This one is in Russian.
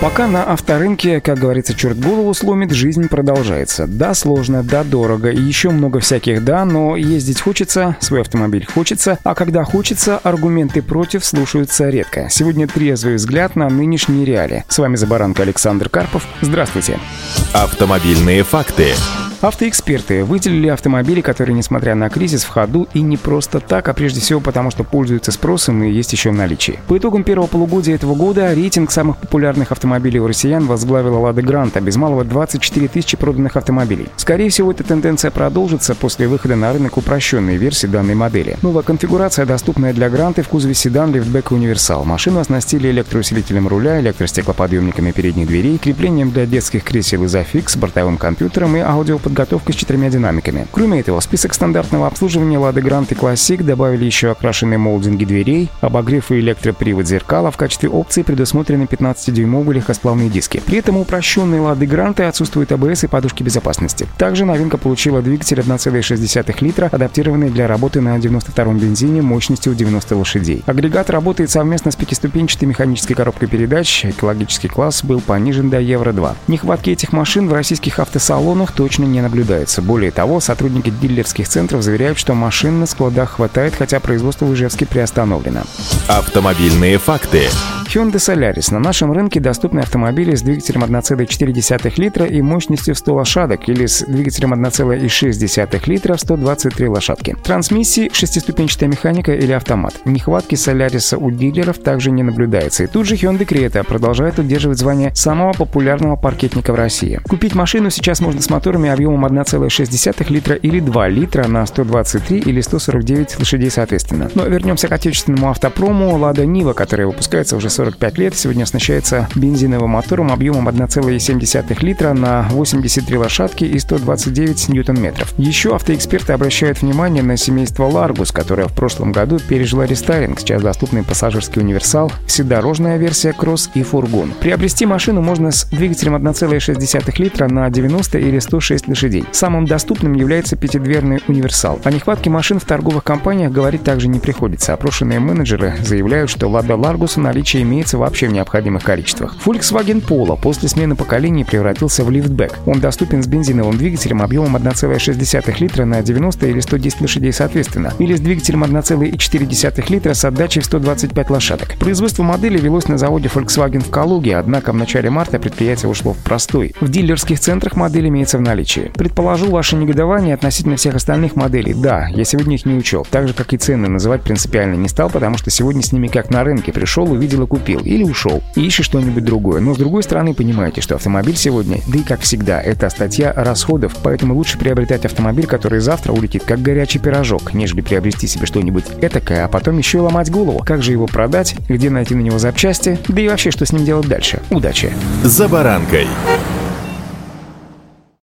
Пока на авторынке, как говорится, черт голову сломит, жизнь продолжается. Да, сложно, да, дорого и еще много всяких «да», но ездить хочется, свой автомобиль хочется, а когда хочется, аргументы против слушаются редко. Сегодня трезвый взгляд на нынешние реалии. С вами за баранка Александр Карпов. Здравствуйте. Автомобильные факты. Автоэксперты выделили автомобили, которые, несмотря на кризис, в ходу и не просто так, а прежде всего потому, что пользуются спросом и есть еще в наличии. По итогам первого полугодия этого года рейтинг самых популярных автомобилей у россиян возглавила Лада Гранта, без малого 24 тысячи проданных автомобилей. Скорее всего, эта тенденция продолжится после выхода на рынок упрощенной версии данной модели. Новая конфигурация, доступная для Гранты в кузове седан, лифтбэк и универсал. Машину оснастили электроусилителем руля, электростеклоподъемниками передних дверей, креплением для детских кресел изофикс, бортовым компьютером и аудиоподъемником подготовкой с четырьмя динамиками. Кроме этого, в список стандартного обслуживания Lada Grant и Classic добавили еще окрашенные молдинги дверей, обогрев и электропривод зеркала. В качестве опции предусмотрены 15-дюймовые легкосплавные диски. При этом упрощенные Lada Grant отсутствуют ABS и подушки безопасности. Также новинка получила двигатель 1,6 литра, адаптированный для работы на 92-м бензине мощностью 90 лошадей. Агрегат работает совместно с пятиступенчатой механической коробкой передач. Экологический класс был понижен до Евро-2. Нехватки этих машин в российских автосалонах точно не наблюдается. Более того, сотрудники дилерских центров заверяют, что машин на складах хватает, хотя производство в Ижевске приостановлено. Автомобильные факты. Hyundai Solaris. На нашем рынке доступны автомобили с двигателем 1,4 литра и мощностью 100 лошадок или с двигателем 1,6 литра в 123 лошадки. Трансмиссии, шестиступенчатая механика или автомат. Нехватки Solaris у дилеров также не наблюдается. И тут же Hyundai Creta продолжает удерживать звание самого популярного паркетника в России. Купить машину сейчас можно с моторами объемом 1,6 литра или 2 литра на 123 или 149 лошадей соответственно. Но вернемся к отечественному автопрому. Лада Нива, которая выпускается уже 45 лет, сегодня оснащается бензиновым мотором объемом 1,7 литра на 83 лошадки и 129 ньютон-метров. Еще автоэксперты обращают внимание на семейство Largus, которое в прошлом году пережило рестайлинг. Сейчас доступный пассажирский универсал, вседорожная версия кросс и фургон. Приобрести машину можно с двигателем 1,6 литра на 90 или 106 лошадей. Самым доступным является пятидверный универсал. О нехватке машин в торговых компаниях говорить также не приходится. Опрошенные менеджеры заявляют, что Lada Largus в наличии имеется вообще в необходимых количествах. Volkswagen Polo после смены поколений превратился в лифтбэк. Он доступен с бензиновым двигателем объемом 1,6 литра на 90 или 110 лошадей соответственно, или с двигателем 1,4 литра с отдачей в 125 лошадок. Производство модели велось на заводе Volkswagen в Калуге, однако в начале марта предприятие ушло в простой. В дилерских центрах модель имеется в наличии. Предположу ваше негодование относительно всех остальных моделей. Да, я сегодня их не учел. Так же, как и цены называть принципиально не стал, потому что сегодня с ними как на рынке пришел, увидел и купил купил или ушел и ищет что-нибудь другое. Но с другой стороны, понимаете, что автомобиль сегодня, да и как всегда, это статья расходов, поэтому лучше приобретать автомобиль, который завтра улетит как горячий пирожок, нежели приобрести себе что-нибудь этакое, а потом еще и ломать голову. Как же его продать, где найти на него запчасти, да и вообще, что с ним делать дальше. Удачи! За баранкой.